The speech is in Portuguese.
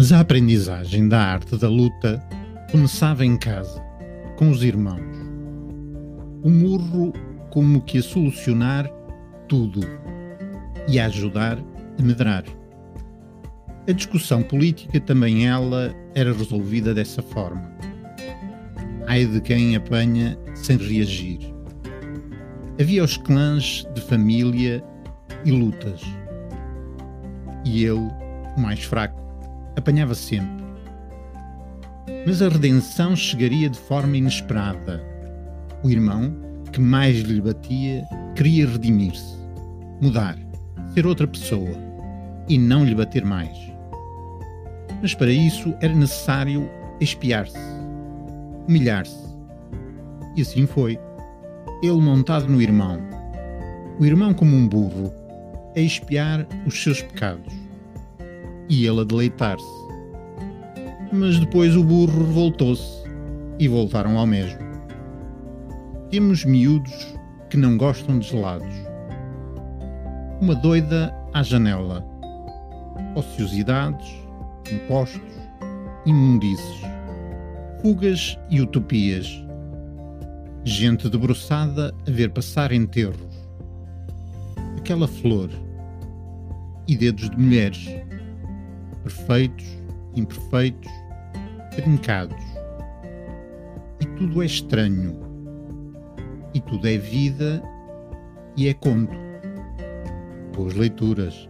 Mas a aprendizagem da arte da luta começava em casa, com os irmãos. O murro como que a solucionar tudo e a ajudar a medrar. A discussão política também ela era resolvida dessa forma. Ai de quem apanha sem reagir. Havia os clãs de família e lutas. E ele, o mais fraco, apanhava sempre. Mas a redenção chegaria de forma inesperada. O irmão, que mais lhe batia, queria redimir-se, mudar, ser outra pessoa e não lhe bater mais. Mas para isso era necessário espiar-se, humilhar-se. E assim foi. Ele montado no irmão, o irmão como um burro, a espiar os seus pecados e ele a deleitar-se. Mas depois o burro revoltou-se e voltaram ao mesmo. Temos miúdos que não gostam de gelados. Uma doida à janela. Ociosidades, impostos, imundícies, fugas e utopias. Gente debruçada a ver passar enterros. Aquela flor e dedos de mulheres perfeitos, imperfeitos, trincados. E tudo é estranho. E tudo é vida e é conto. Boas leituras.